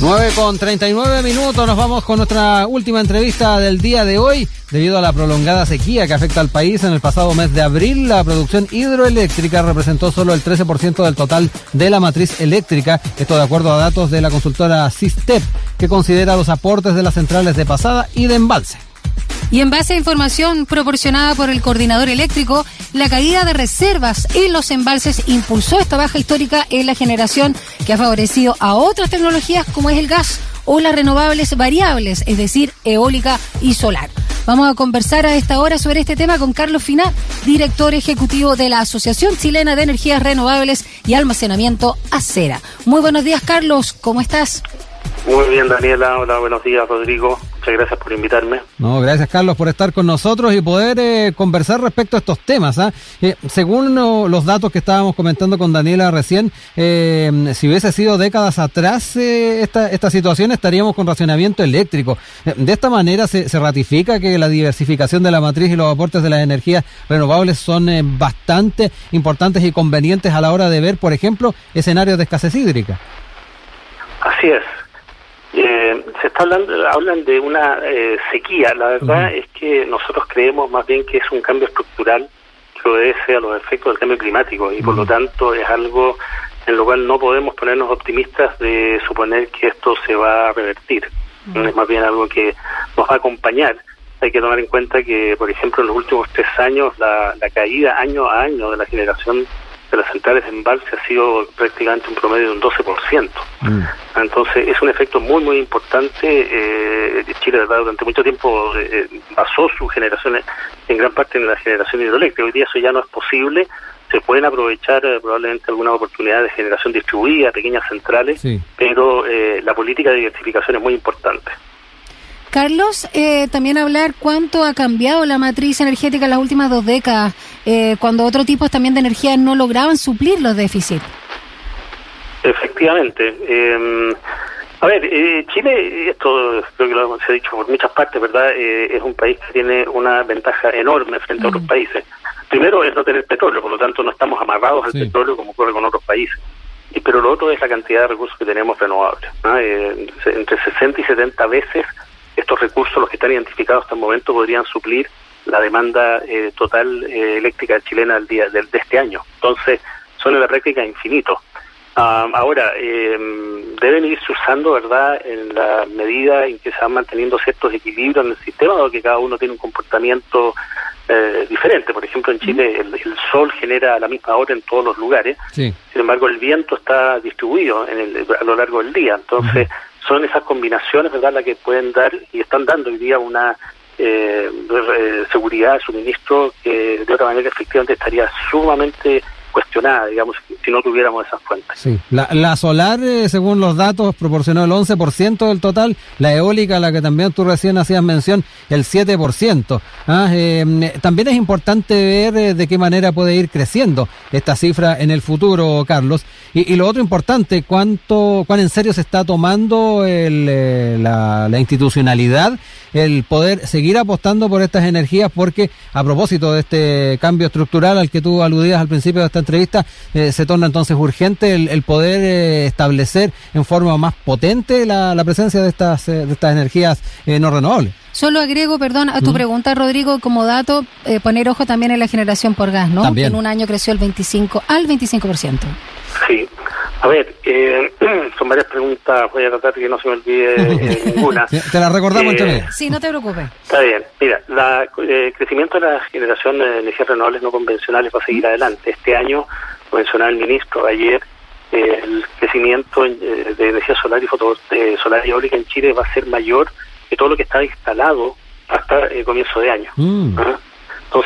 9 con 39 minutos, nos vamos con nuestra última entrevista del día de hoy. Debido a la prolongada sequía que afecta al país en el pasado mes de abril, la producción hidroeléctrica representó solo el 13% del total de la matriz eléctrica, esto de acuerdo a datos de la consultora Sistep, que considera los aportes de las centrales de pasada y de embalse. Y en base a información proporcionada por el coordinador eléctrico, la caída de reservas en los embalses impulsó esta baja histórica en la generación que ha favorecido a otras tecnologías como es el gas o las renovables variables, es decir, eólica y solar. Vamos a conversar a esta hora sobre este tema con Carlos Fina, director ejecutivo de la Asociación Chilena de Energías Renovables y Almacenamiento Acera. Muy buenos días, Carlos, ¿cómo estás? Muy bien, Daniela. Hola, buenos días, Rodrigo. Muchas gracias por invitarme. No, gracias, Carlos, por estar con nosotros y poder eh, conversar respecto a estos temas. ¿ah? Eh, según los datos que estábamos comentando con Daniela recién, eh, si hubiese sido décadas atrás esta, esta situación, estaríamos con racionamiento eléctrico. de esta manera se, se, ratifica que la diversificación de la matriz y los aportes de las energías renovables son bastante importantes y convenientes a la hora de ver, por ejemplo, escenarios de escasez hídrica. Así es. Eh, se está hablando, hablan de una eh, sequía. La verdad es que nosotros creemos más bien que es un cambio estructural que obedece a los efectos del cambio climático y por lo tanto es algo en lo cual no podemos ponernos optimistas de suponer que esto se va a revertir. Es más bien algo que nos va a acompañar. Hay que tomar en cuenta que, por ejemplo, en los últimos tres años la, la caída año a año de la generación de las centrales de embalse ha sido prácticamente un promedio de un 12%. Mm. Entonces es un efecto muy, muy importante. Eh, Chile durante mucho tiempo eh, basó su generación en gran parte en la generación hidroeléctrica. Hoy día eso ya no es posible. Se pueden aprovechar eh, probablemente algunas oportunidades de generación distribuida, pequeñas centrales, pero eh, la política de diversificación es muy importante. Carlos, eh, también hablar cuánto ha cambiado la matriz energética en las últimas dos décadas, eh, cuando otros tipos también de energía no lograban suplir los déficits. Efectivamente. Em, a ver, eh, Chile, esto creo que lo se ha dicho por muchas partes, ¿verdad? es un país que tiene una ventaja enorme frente a otros países. Primero es no tener petróleo, por lo tanto no estamos amarrados al petróleo como ocurre con otros países. Y, pero lo otro es la cantidad de recursos que tenemos renovables. entre 60 y 70 veces estos recursos, los que están identificados hasta el momento, podrían suplir la demanda eh, total eh, eléctrica chilena del día de, este año. Entonces, son en la práctica infinitos. Ah, ahora, em, deben irse usando, ¿verdad?, en la medida en que se van manteniendo ciertos equilibrios en el sistema, o que cada uno tiene un comportamiento eh, diferente. Por ejemplo, en Chile el, sol genera a la misma hora en todos los lugares, sin embargo, el viento está distribuido a lo largo del día. Entonces, son esas combinaciones, ¿verdad?, las que pueden dar y están dando hoy día una eh, seguridad de suministro que de otra manera efectivamente estaría sumamente cuestionada, digamos, si no tuviéramos esas fuentes. Sí, la, la solar, eh, según los datos, proporcionó el 11% del total, la eólica, la que también tú recién hacías mención, el 7%. Ah, eh, también es importante ver eh, de qué manera puede ir creciendo esta cifra en el futuro, Carlos. Y, lo otro importante, cuánto, cuán en serio se está tomando el, la, la institucionalidad el poder seguir apostando por estas energías porque a propósito de este cambio estructural al que tú aludías al principio de esta entrevista, eh, se torna entonces urgente el, poder eh, establecer en forma más potente la, presencia de estas, eh, de estas energías no renovables. Solo agrego, perdón, a tu pregunta, Rodrigo, como dato, poner ojo también en la generación por gas, ¿no? Que en un año creció el 25 al 25%. Sí. A ver, eh, son varias preguntas, voy a tratar de que no se me olvide eh, ninguna. Te la recordamos, eh, Sí, no te preocupes. Está bien. Mira, el eh, crecimiento de la generación de energías renovables no convencionales va a seguir adelante. Este año, lo mencionaba el ministro ayer, el crecimiento de energía solar y foto, solar y eólica en Chile va a ser mayor que todo lo que está instalado hasta el comienzo de año. Mm. ¿Ah?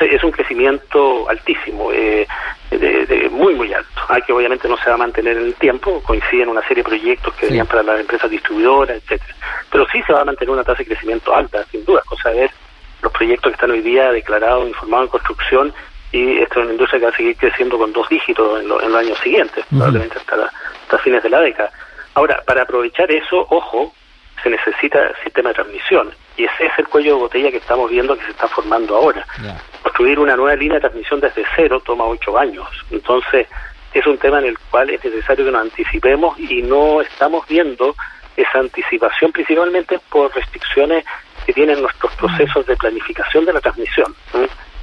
Entonces es un crecimiento altísimo, eh, de, muy, muy alto, ah, que obviamente no se va a mantener en el tiempo, coinciden una serie de proyectos que venían para las empresas distribuidoras, etcétera. Pero sí se va a mantener una tasa de crecimiento alta, sin duda, cosa de ver los proyectos que están hoy día declarados, informados en construcción, y esto es una industria que va a seguir creciendo con dos dígitos en, los años siguientes, probablemente hasta, hasta fines de la década. Ahora, para aprovechar eso, ojo, se necesita sistema de transmisión. Y ese es el cuello de botella que estamos viendo que se está formando ahora. Construir una nueva línea de transmisión desde cero toma ocho años. Entonces, es un tema en el cual es necesario que nos anticipemos y no estamos viendo esa anticipación principalmente por restricciones que tienen nuestros procesos de planificación de la transmisión,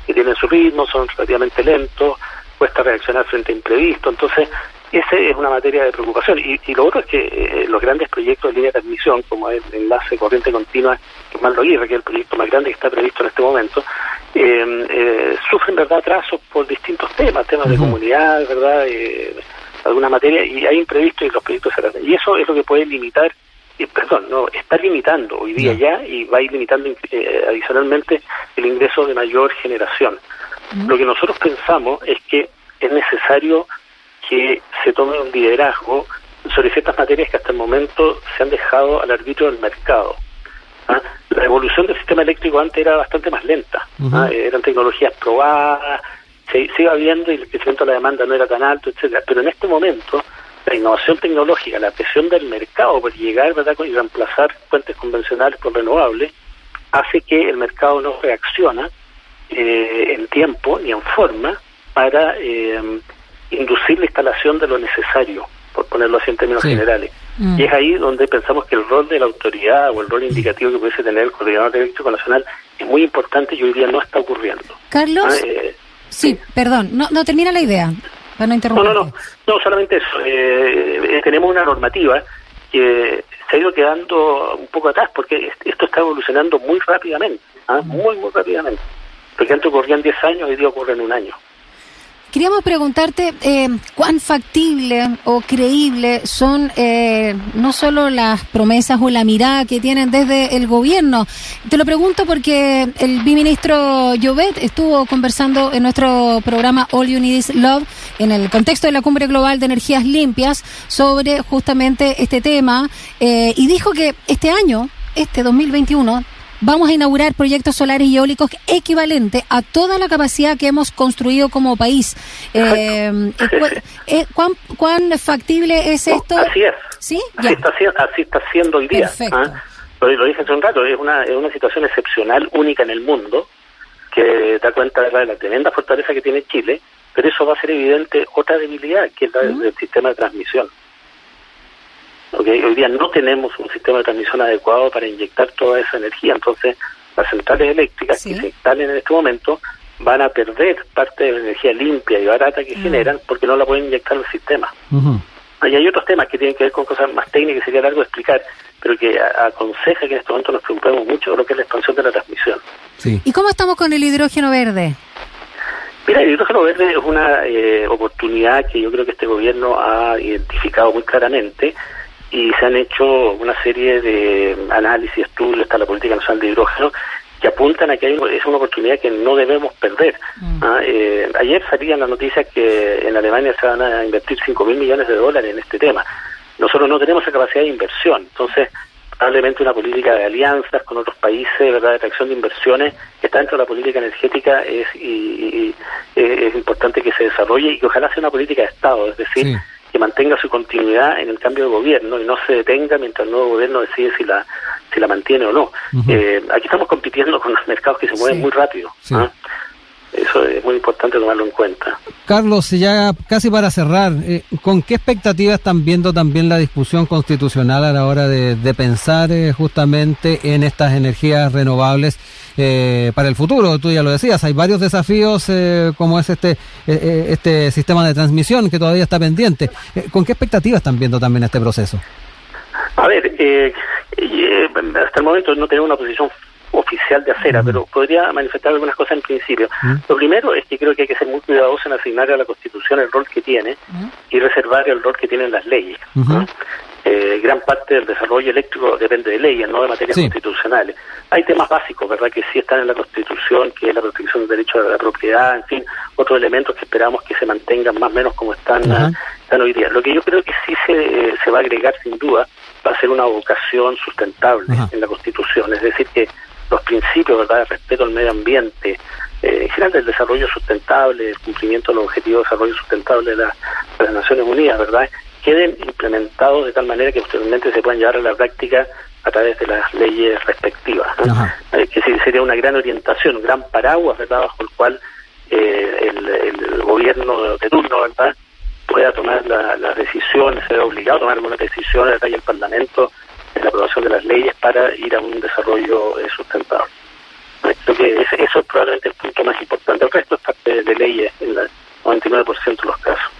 que tienen su ritmo, son relativamente lentos, cuesta reaccionar frente a imprevisto, entonces esa es una materia de preocupación. Y, lo otro es que eh, los grandes proyectos de línea de transmisión, como el enlace corriente continua que lo que es el proyecto más grande que está previsto en este momento, eh, sufren verdad atrasos por distintos temas, temas de comunidad, verdad, eh, alguna materia, y hay imprevistos y los proyectos se Y eso es lo que puede limitar perdón, no, está limitando hoy día ya y va a ir limitando adicionalmente el ingreso de mayor generación. Lo que nosotros pensamos es que es necesario que se tome un liderazgo sobre ciertas materias que hasta el momento se han dejado al arbitrio del mercado. ¿ah? La evolución del sistema eléctrico antes era bastante más lenta, ¿ah? eran tecnologías probadas, se, iba viendo y el crecimiento de la demanda no era tan alto, etcétera. Pero en este momento la innovación tecnológica, la presión del mercado por llegar ¿verdad? y reemplazar fuentes convencionales por renovables, hace que el mercado no reacciona eh, en tiempo ni en forma para eh, inducir la instalación de lo necesario, por ponerlo así en términos generales. Mm. Y es ahí donde pensamos que el rol de la autoridad o el rol indicativo que pudiese tener el Coordinador Eléctrico Nacional es muy importante y hoy día no está ocurriendo. Carlos. Ah, eh, sí, perdón, no, no termina la idea. Para no, interrumpir. no, no, no, solamente eso. Eh, tenemos una normativa que se ha ido quedando un poco atrás porque esto está evolucionando muy rápidamente, ¿ah? mm. muy, muy rápidamente. Porque antes ocurrían 10 años, hoy día ocurre en un año. Queríamos preguntarte eh, cuán factible o creíble son eh, no solo las promesas o la mirada que tienen desde el gobierno. Te lo pregunto porque el biministro Jovet estuvo conversando en nuestro programa All You Need Is Love en el contexto de la Cumbre Global de Energías Limpias sobre justamente este tema eh, y dijo que este año, este 2021, vamos a inaugurar proyectos solares y eólicos equivalentes a toda la capacidad que hemos construido como país. Eh, eh, ¿cuán, ¿cuán, factible es esto? Así es. ¿Sí? Así, está, así está siendo hoy día. ¿ah? Lo, dije hace un rato, es una, es una situación excepcional, única en el mundo, que da cuenta de la tremenda fortaleza que tiene Chile, pero eso va a ser evidente otra debilidad, que es la del sistema de transmisión. Hoy día no tenemos un sistema de transmisión adecuado para inyectar toda esa energía, entonces las centrales eléctricas que se instalen en este momento van a perder parte de la energía limpia y barata que mm. generan porque no la pueden inyectar al sistema. Y hay otros temas que tienen que ver con cosas más técnicas que sería largo de explicar, pero que aconseja que en este momento nos preocupemos mucho de lo que es la expansión de la transmisión. ¿Y cómo estamos con el hidrógeno verde? Mira, el hidrógeno verde es una eh, oportunidad que yo creo que este gobierno ha identificado muy claramente y se han hecho una serie de análisis, estudios, está la política nacional de hidrógeno, que apuntan a que es una oportunidad que no debemos perder. Mm. Ah, eh, ayer salían las noticias que en Alemania se van a invertir 5 mil millones de dólares en este tema. Nosotros no tenemos esa capacidad de inversión, entonces probablemente una política de alianzas con otros países, verdad, de atracción de inversiones, que está dentro de la política energética es y, es importante que se desarrolle y que ojalá sea una política de Estado, es decir, que mantenga su continuidad en el cambio de gobierno y no se detenga mientras el nuevo gobierno decide si la si la mantiene o no. eh, aquí estamos compitiendo con los mercados que se mueven muy rápido. ¿ah? Eso es muy importante tomarlo en cuenta. Carlos, ya casi para cerrar, eh, ¿con qué expectativas están viendo también la discusión constitucional a la hora de, pensar eh, justamente en estas energías renovables eh, para el futuro? Tú ya lo decías, hay varios desafíos como es este, este sistema de transmisión que todavía está pendiente. ¿Con qué expectativas están viendo también este proceso? A ver, hasta el momento no tenemos una posición oficial de acera, pero podría manifestar algunas cosas en principio. Lo primero es que creo que hay que ser muy cuidadoso en asignar a la Constitución el rol que tiene y reservar el rol que tienen las leyes. Eh, gran parte del desarrollo eléctrico depende de leyes, no de materias constitucionales. Hay temas básicos, ¿verdad?, que sí están en la Constitución, que es la protección del derecho a la propiedad, en fin, otros elementos que esperamos que se mantengan más o menos como están, están hoy día. Lo que yo creo que sí se, se va a agregar, sin duda, va a ser una vocación sustentable en la Constitución, es decir, que los principios ¿verdad? de respeto al medio ambiente, eh, en general del desarrollo sustentable, el cumplimiento de los objetivos de desarrollo sustentable de, las Naciones Unidas, ¿verdad? queden implementados de tal manera que posteriormente se puedan llevar a la práctica a través de las leyes respectivas. Eh, que sería una gran orientación, un gran paraguas ¿verdad? bajo el cual eh, el, gobierno de turno ¿verdad? pueda tomar las decisiones, sea obligado a tomar algunas decisiones y el Parlamento para ir a un desarrollo eh, sustentable. Creo que eso es probablemente el punto más importante. El resto es parte de leyes en el 99% de los casos.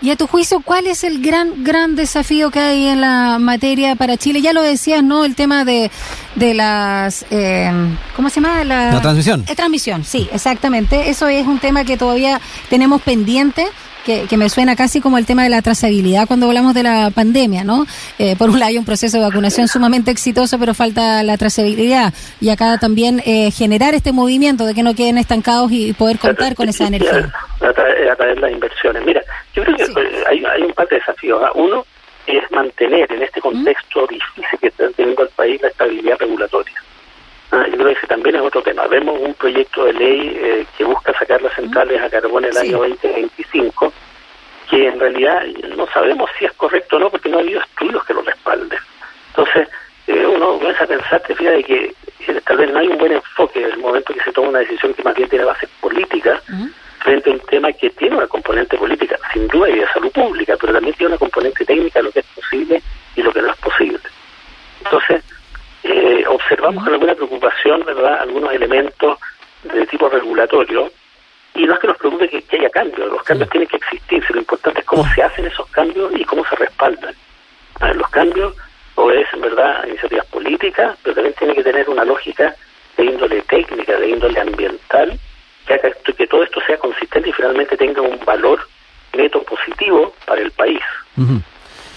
Y a tu juicio, ¿cuál es el gran, gran desafío que hay en la materia para Chile? Ya lo decías, ¿no? El tema de, de las... Eh, ¿Cómo se llama? La, transmisión. Eh, transmisión, sí, exactamente. Eso es un tema que todavía tenemos pendiente que, me suena casi como el tema de la trazabilidad cuando hablamos de la pandemia, ¿no? Eh, por un lado hay un proceso de vacunación sumamente exitoso, pero falta la trazabilidad. Y acá también eh, generar este movimiento de que no queden estancados y poder contar con esa energía. A través, de las inversiones. Mira, yo creo que hay, hay un par de desafíos. ¿ah? Es mantener en este contexto difícil que está teniendo el país la estabilidad regulatoria. Ah, yo creo que ese también es otro tema. Vemos un proyecto de ley eh, que busca sacar las centrales a carbón el año 2025, que en realidad no sabemos si es correcto o no, porque no ha habido estudios que lo respalden. Entonces, eh, uno comienza a pensar, te de que eh, tal vez no hay un buen enfoque en el momento que se toma una decisión que más bien tiene base política, frente a un tema que tiene una componente política, sin duda, y de salud pública, pero también tiene una componente técnica lo que es posible y lo que no es posible. Entonces, eh, observamos con alguna preocupación, ¿verdad?, algunos elementos de tipo regulatorio, y no es que nos preocupe que, haya cambios, los cambios tienen que existir, lo importante es cómo se hacen esos cambios y cómo se respaldan. los cambios obedecen, ¿verdad?, a iniciativas políticas, pero también tiene que tener una lógica de índole técnica, de índole ambiental, que haga que todo esto sea consistente y finalmente tenga un valor neto positivo para el país.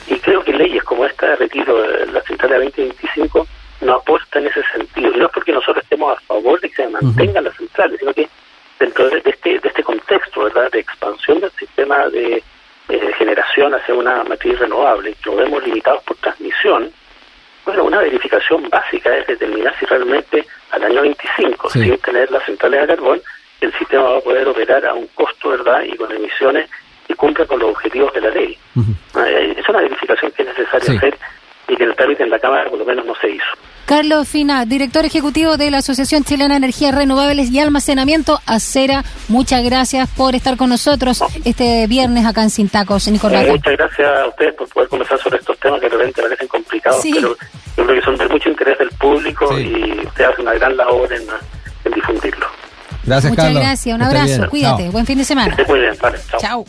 Y creo que leyes como esta de retiro la central de 2025 no aporta en ese sentido. Y no es porque nosotros estemos a favor de que se mantengan las centrales, sino que dentro de este, de este contexto ¿verdad? de expansión del sistema de eh, generación hacia una matriz renovable, que lo vemos limitados por transmisión, bueno, una verificación básica es determinar si realmente al año 25, sin tener las centrales a carbón, el sistema va a poder operar a un costo, ¿verdad? Y con emisiones y cumpla con los objetivos de la ley. Eh, es una verificación que es necesaria hacer y que el trámite en la Cámara por lo menos no se hizo. Carlos Fina, director ejecutivo de la Asociación Chilena de Energías Renovables y Almacenamiento, Acera, muchas gracias por estar con nosotros este viernes acá en Sintacos, Nicolás. muchas gracias a ustedes por poder conversar sobre estos temas que de repente parecen complicados, pero yo creo que son de mucho interés del público y usted hace una gran labor en, difundirlo. Gracias, Muchas gracias, un abrazo, cuídate, buen fin de semana. muy bien, vale, chao.